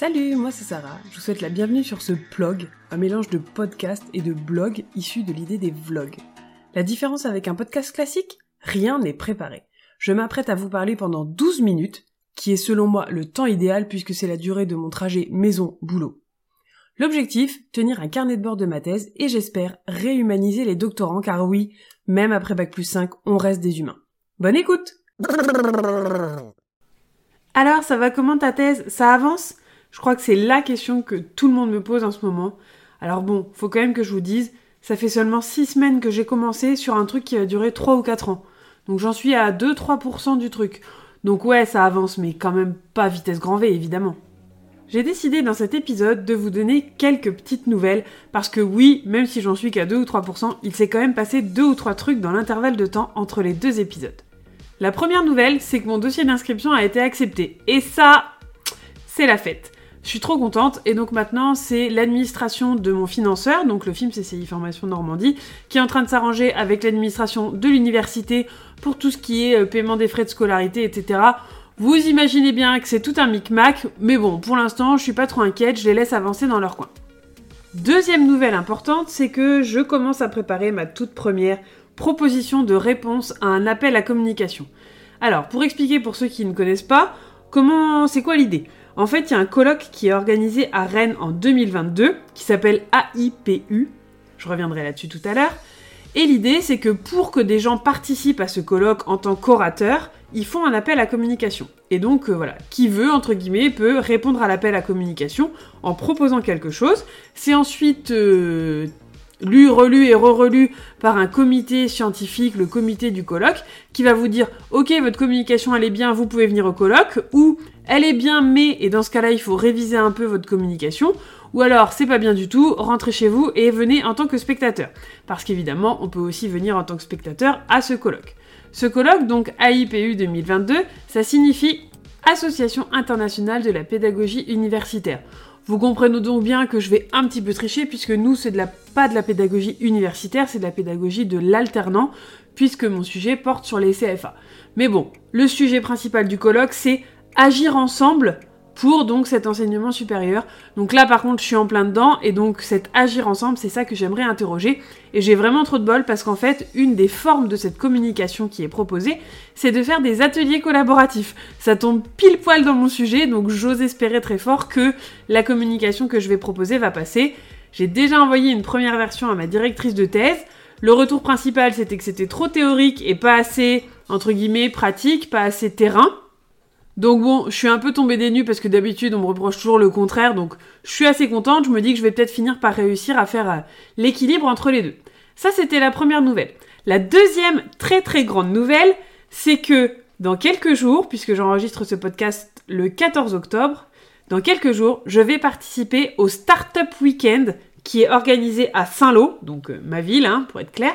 Salut, moi c'est Sarah. Je vous souhaite la bienvenue sur ce blog, un mélange de podcast et de blog issu de l'idée des vlogs. La différence avec un podcast classique? Rien n'est préparé. Je m'apprête à vous parler pendant 12 minutes, qui est selon moi le temps idéal puisque c'est la durée de mon trajet maison-boulot. L'objectif, tenir un carnet de bord de ma thèse et j'espère réhumaniser les doctorants car oui, même après Bac plus 5, on reste des humains. Bonne écoute Alors, ça va comment ta thèse? Ça avance? Je crois que c'est la question que tout le monde me pose en ce moment. Alors bon, faut quand même que je vous dise, ça fait seulement 6 semaines que j'ai commencé sur un truc qui va durer 3 ou 4 ans. Donc j'en suis à 2-3% du truc. Donc ouais, ça avance, mais quand même pas vitesse grand V, évidemment. J'ai décidé dans cet épisode de vous donner quelques petites nouvelles, parce que oui, même si j'en suis qu'à 2 ou 3%, il s'est quand même passé 2 ou 3 trucs dans l'intervalle de temps entre les deux épisodes. La première nouvelle, c'est que mon dossier d'inscription a été accepté. Et ça, c'est la fête. Je suis trop contente et donc maintenant c'est l'administration de mon financeur, donc le film CCI Formation Normandie, qui est en train de s'arranger avec l'administration de l'université pour tout ce qui est euh, paiement des frais de scolarité, etc. Vous imaginez bien que c'est tout un micmac, mais bon, pour l'instant je suis pas trop inquiète, je les laisse avancer dans leur coin. Deuxième nouvelle importante, c'est que je commence à préparer ma toute première proposition de réponse à un appel à communication. Alors, pour expliquer pour ceux qui ne connaissent pas, comment c'est quoi l'idée? En fait, il y a un colloque qui est organisé à Rennes en 2022 qui s'appelle AIPU. Je reviendrai là-dessus tout à l'heure. Et l'idée, c'est que pour que des gens participent à ce colloque en tant qu'orateurs, ils font un appel à communication. Et donc, euh, voilà, qui veut, entre guillemets, peut répondre à l'appel à communication en proposant quelque chose. C'est ensuite euh, lu, relu et re-relu par un comité scientifique, le comité du colloque, qui va vous dire ok votre communication elle est bien, vous pouvez venir au colloque, ou elle est bien mais, et dans ce cas-là il faut réviser un peu votre communication, ou alors c'est pas bien du tout, rentrez chez vous et venez en tant que spectateur. Parce qu'évidemment on peut aussi venir en tant que spectateur à ce colloque. Ce colloque, donc AIPU 2022, ça signifie Association internationale de la pédagogie universitaire. Vous comprenez donc bien que je vais un petit peu tricher puisque nous, c'est de la, pas de la pédagogie universitaire, c'est de la pédagogie de l'alternant puisque mon sujet porte sur les CFA. Mais bon, le sujet principal du colloque, c'est agir ensemble pour donc cet enseignement supérieur. Donc là par contre je suis en plein dedans et donc cet agir ensemble c'est ça que j'aimerais interroger et j'ai vraiment trop de bol parce qu'en fait une des formes de cette communication qui est proposée c'est de faire des ateliers collaboratifs. Ça tombe pile poil dans mon sujet donc j'ose espérer très fort que la communication que je vais proposer va passer. J'ai déjà envoyé une première version à ma directrice de thèse. Le retour principal c'était que c'était trop théorique et pas assez entre guillemets pratique, pas assez terrain. Donc bon, je suis un peu tombée des nues parce que d'habitude on me reproche toujours le contraire, donc je suis assez contente, je me dis que je vais peut-être finir par réussir à faire euh, l'équilibre entre les deux. Ça c'était la première nouvelle. La deuxième très très grande nouvelle, c'est que dans quelques jours, puisque j'enregistre ce podcast le 14 octobre, dans quelques jours, je vais participer au Startup Weekend qui est organisé à Saint-Lô, donc euh, ma ville hein, pour être clair,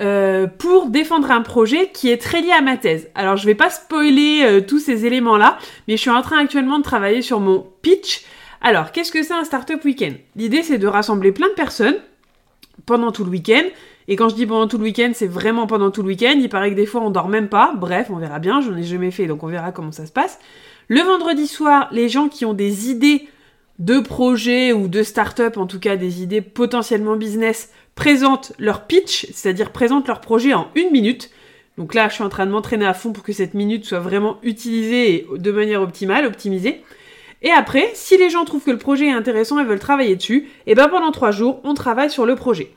euh, pour défendre un projet qui est très lié à ma thèse. Alors je vais pas spoiler euh, tous ces éléments-là, mais je suis en train actuellement de travailler sur mon pitch. Alors qu'est-ce que c'est un Startup Weekend? L'idée c'est de rassembler plein de personnes pendant tout le week-end. Et quand je dis pendant tout le week-end, c'est vraiment pendant tout le week-end. Il paraît que des fois on dort même pas. Bref, on verra bien. Je n'en ai jamais fait, donc on verra comment ça se passe. Le vendredi soir, les gens qui ont des idées de projets ou de start-up, en tout cas des idées potentiellement business, présentent leur pitch, c'est-à-dire présentent leur projet en une minute. Donc là, je suis en train de m'entraîner à fond pour que cette minute soit vraiment utilisée de manière optimale, optimisée. Et après, si les gens trouvent que le projet est intéressant et veulent travailler dessus, et eh ben pendant trois jours, on travaille sur le projet.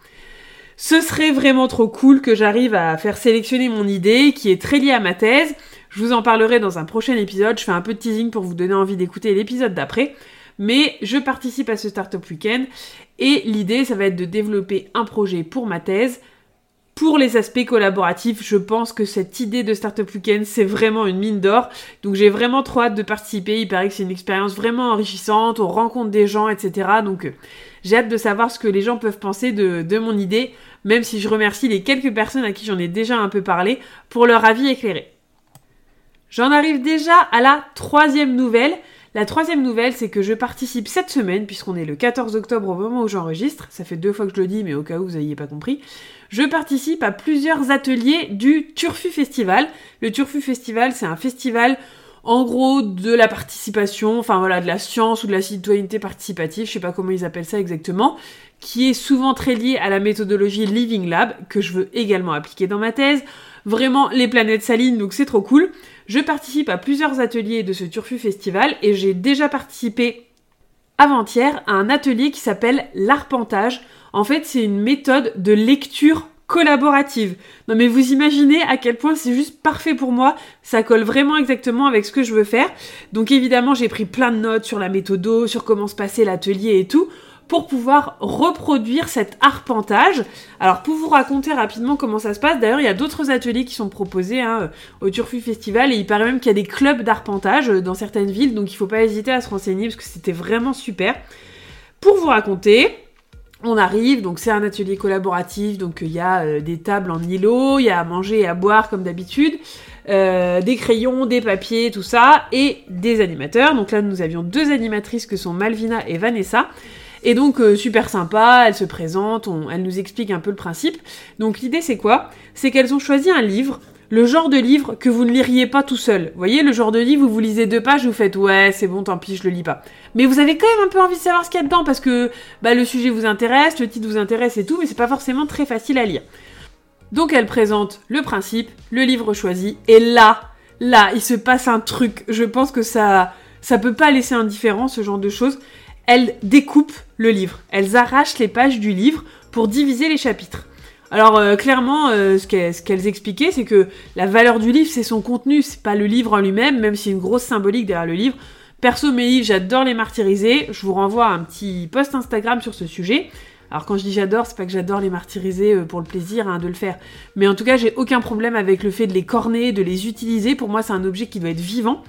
Ce serait vraiment trop cool que j'arrive à faire sélectionner mon idée qui est très liée à ma thèse. Je vous en parlerai dans un prochain épisode. Je fais un peu de teasing pour vous donner envie d'écouter l'épisode d'après mais je participe à ce Startup Weekend et l'idée, ça va être de développer un projet pour ma thèse. Pour les aspects collaboratifs, je pense que cette idée de Startup Weekend, c'est vraiment une mine d'or. Donc j'ai vraiment trop hâte de participer. Il paraît que c'est une expérience vraiment enrichissante. On rencontre des gens, etc. Donc euh, j'ai hâte de savoir ce que les gens peuvent penser de, de mon idée. Même si je remercie les quelques personnes à qui j'en ai déjà un peu parlé pour leur avis éclairé. J'en arrive déjà à la troisième nouvelle. La troisième nouvelle, c'est que je participe cette semaine, puisqu'on est le 14 octobre au moment où j'enregistre, ça fait deux fois que je le dis, mais au cas où vous n'ayez pas compris, je participe à plusieurs ateliers du Turfu Festival. Le Turfu Festival, c'est un festival en gros de la participation, enfin voilà, de la science ou de la citoyenneté participative, je sais pas comment ils appellent ça exactement, qui est souvent très lié à la méthodologie Living Lab, que je veux également appliquer dans ma thèse. Vraiment, les planètes s'alignent, donc c'est trop cool. Je participe à plusieurs ateliers de ce Turfu Festival et j'ai déjà participé avant-hier à un atelier qui s'appelle l'arpentage. En fait, c'est une méthode de lecture collaborative. Non mais vous imaginez à quel point c'est juste parfait pour moi, ça colle vraiment exactement avec ce que je veux faire. Donc évidemment j'ai pris plein de notes sur la méthode, sur comment se passait l'atelier et tout, pour pouvoir reproduire cet arpentage. Alors pour vous raconter rapidement comment ça se passe, d'ailleurs il y a d'autres ateliers qui sont proposés hein, au Turfu Festival et il paraît même qu'il y a des clubs d'arpentage dans certaines villes, donc il faut pas hésiter à se renseigner parce que c'était vraiment super. Pour vous raconter, on arrive, donc c'est un atelier collaboratif, donc il y a euh, des tables en îlot, il y a à manger et à boire comme d'habitude, euh, des crayons, des papiers, tout ça, et des animateurs. Donc là nous avions deux animatrices que sont Malvina et Vanessa. Et donc euh, super sympa, elles se présentent, elles nous expliquent un peu le principe. Donc l'idée c'est quoi? C'est qu'elles ont choisi un livre, le genre de livre que vous ne liriez pas tout seul. Vous voyez, le genre de livre où vous lisez deux pages, vous faites ouais, c'est bon, tant pis, je le lis pas. Mais vous avez quand même un peu envie de savoir ce qu'il y a dedans parce que bah, le sujet vous intéresse, le titre vous intéresse et tout, mais c'est pas forcément très facile à lire. Donc elle présente le principe, le livre choisi, et là, là, il se passe un truc. Je pense que ça, ça peut pas laisser indifférent ce genre de choses elles découpent le livre. Elles arrachent les pages du livre pour diviser les chapitres. Alors euh, clairement, euh, ce qu'elles expliquaient, c'est que la valeur du livre, c'est son contenu, c'est pas le livre en lui-même, même s'il y a une grosse symbolique derrière le livre. Perso, mes livres, j'adore les martyriser. Je vous renvoie à un petit post Instagram sur ce sujet. Alors quand je dis j'adore, c'est pas que j'adore les martyriser euh, pour le plaisir hein, de le faire. Mais en tout cas, j'ai aucun problème avec le fait de les corner, de les utiliser. Pour moi, c'est un objet qui doit être vivant.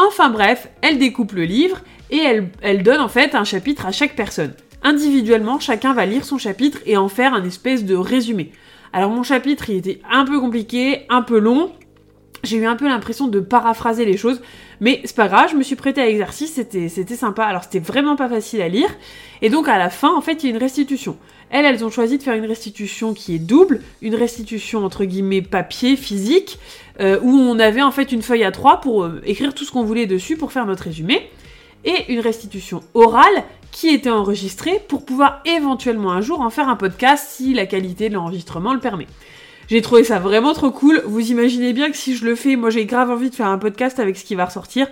Enfin bref, elle découpe le livre et elle, donne en fait un chapitre à chaque personne. Individuellement, chacun va lire son chapitre et en faire un espèce de résumé. Alors mon chapitre, il était un peu compliqué, un peu long. J'ai eu un peu l'impression de paraphraser les choses, mais c'est pas grave, je me suis prêtée à l'exercice, c'était, c'était sympa. Alors c'était vraiment pas facile à lire. Et donc à la fin, en fait, il y a une restitution. Elles, elles ont choisi de faire une restitution qui est double, une restitution entre guillemets papier, physique, euh, où on avait en fait une feuille à trois pour euh, écrire tout ce qu'on voulait dessus pour faire notre résumé et une restitution orale qui était enregistrée pour pouvoir éventuellement un jour en faire un podcast si la qualité de l'enregistrement le permet. J'ai trouvé ça vraiment trop cool. Vous imaginez bien que si je le fais, moi j'ai grave envie de faire un podcast avec ce qui va ressortir.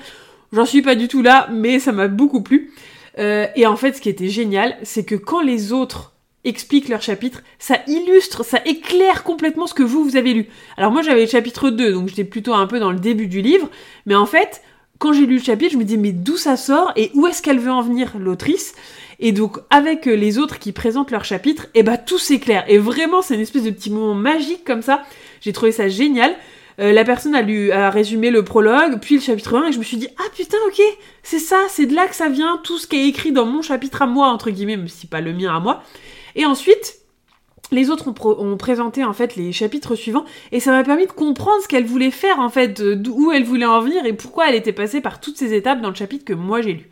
J'en suis pas du tout là, mais ça m'a beaucoup plu. Euh, et en fait, ce qui était génial, c'est que quand les autres expliquent leur chapitre, ça illustre, ça éclaire complètement ce que vous, vous avez lu. Alors moi j'avais le chapitre 2, donc j'étais plutôt un peu dans le début du livre, mais en fait, quand j'ai lu le chapitre, je me dis mais d'où ça sort et où est-ce qu'elle veut en venir l'autrice? Et donc avec euh, les autres qui présentent leur chapitre, et eh bah tout s'éclaire. Et vraiment c'est une espèce de petit moment magique comme ça. J'ai trouvé ça génial. Euh, la personne a lu, a résumé le prologue, puis le chapitre 1, et je me suis dit, ah putain, ok, c'est ça, c'est de là que ça vient, tout ce qui est écrit dans mon chapitre à moi, entre guillemets, même si pas le mien à moi. Et ensuite, les autres ont, présenté en fait les chapitres suivants et ça m'a permis de comprendre ce qu'elle voulait faire en fait, d'où elle voulait en venir et pourquoi elle était passée par toutes ces étapes dans le chapitre que moi j'ai lu.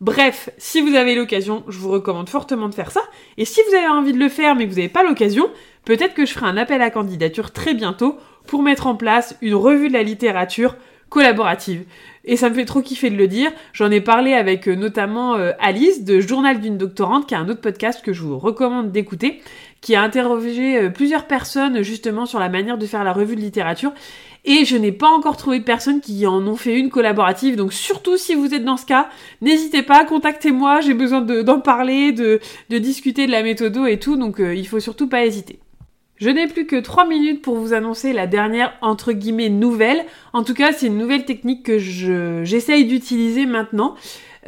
Bref, si vous avez l'occasion, je vous recommande fortement de faire ça. Et si vous avez envie de le faire mais que vous n'avez pas l'occasion, peut-être que je ferai un appel à candidature très bientôt pour mettre en place une revue de la littérature collaborative. Et ça me fait trop kiffer de le dire. J'en ai parlé avec euh, notamment euh, Alice de Journal d'une doctorante, qui a un autre podcast que je vous recommande d'écouter, qui a interrogé euh, plusieurs personnes justement sur la manière de faire la revue de littérature. Et je n'ai pas encore trouvé de personnes qui en ont fait une collaborative. Donc surtout si vous êtes dans ce cas, n'hésitez pas, contactez-moi. J'ai besoin d'en parler, de, de, discuter de la méthode et tout. Donc il faut surtout pas hésiter. Je n'ai plus que 3 minutes pour vous annoncer la dernière entre guillemets nouvelle. En tout cas, c'est une nouvelle technique que j'essaye d'utiliser maintenant.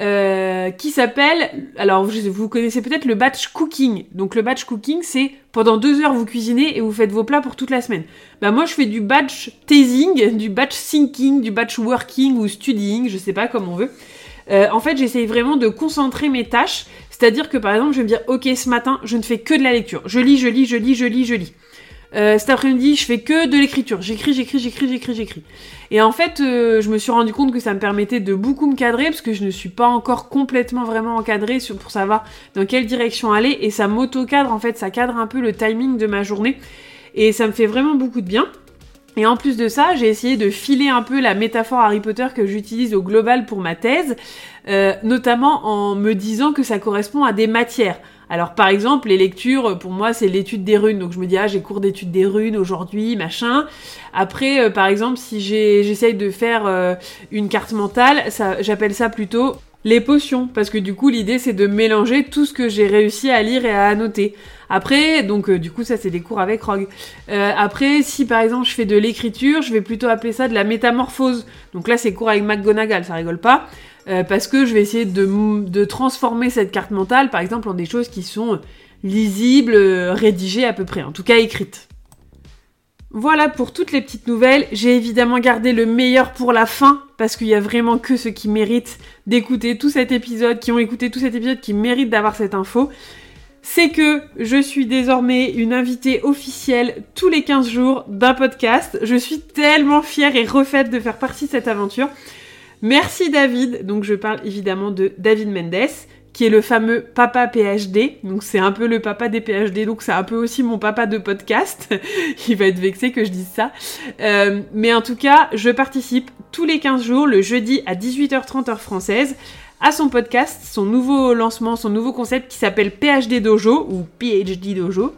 Euh, qui s'appelle, alors vous connaissez peut-être le batch cooking. Donc le batch cooking, c'est pendant deux heures vous cuisinez et vous faites vos plats pour toute la semaine. Bah moi je fais du batch tasing, du batch thinking, du batch working ou studying, je sais pas comme on veut. Euh, en fait, j'essaye vraiment de concentrer mes tâches. C'est-à-dire que par exemple, je vais me dire, ok, ce matin, je ne fais que de la lecture. Je lis, je lis, je lis, je lis, je lis. Euh, cet après-midi, je fais que de l'écriture. J'écris, j'écris, j'écris, j'écris, j'écris. Et en fait, euh, je me suis rendu compte que ça me permettait de beaucoup me cadrer parce que je ne suis pas encore complètement vraiment encadrée pour savoir dans quelle direction aller. Et ça m'auto-cadre, en fait, ça cadre un peu le timing de ma journée. Et ça me fait vraiment beaucoup de bien. Et en plus de ça, j'ai essayé de filer un peu la métaphore Harry Potter que j'utilise au global pour ma thèse, euh, notamment en me disant que ça correspond à des matières. Alors par exemple, les lectures, pour moi, c'est l'étude des runes. Donc je me dis, ah, j'ai cours d'étude des runes aujourd'hui, machin. Après, euh, par exemple, si j'essaye de faire euh, une carte mentale, j'appelle ça plutôt les potions, parce que du coup l'idée c'est de mélanger tout ce que j'ai réussi à lire et à annoter. Après, donc euh, du coup ça c'est des cours avec Rogue. Euh, après, si par exemple je fais de l'écriture, je vais plutôt appeler ça de la métamorphose. Donc là c'est cours avec McGonagall, ça rigole pas. Euh, parce que je vais essayer de, de, transformer cette carte mentale par exemple en des choses qui sont lisibles, rédigées à peu près, en tout cas écrites. Voilà pour toutes les petites nouvelles. J'ai évidemment gardé le meilleur pour la fin parce qu'il y a vraiment que ceux qui méritent d'écouter tout cet épisode, qui ont écouté tout cet épisode, qui méritent d'avoir cette info. C'est que je suis désormais une invitée officielle tous les 15 jours d'un podcast. Je suis tellement fière et refaite de faire partie de cette aventure. Merci David. Donc je parle évidemment de David Mendes qui est le fameux papa PhD. Donc c'est un peu le papa des PhD, donc c'est un peu aussi mon papa de podcast. Il va être vexé que je dise ça. Euh, mais en tout cas, je participe tous les 15 jours, le jeudi à 18h30 heure française, à son podcast, son nouveau lancement, son nouveau concept qui s'appelle PhD Dojo ou PhD Dojo.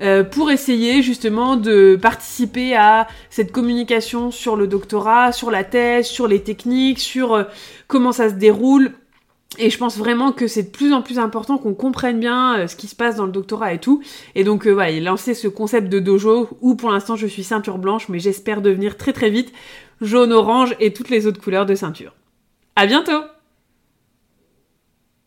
Euh, pour essayer justement de participer à cette communication sur le doctorat, sur la thèse, sur les techniques, sur euh, comment ça se déroule, et je pense vraiment que c'est de plus en plus important qu'on comprenne bien euh, ce qui se passe dans le doctorat et tout. Et donc euh, voilà, il ce concept de dojo où pour l'instant je suis ceinture blanche, mais j'espère devenir très très vite jaune, orange et toutes les autres couleurs de ceinture. À bientôt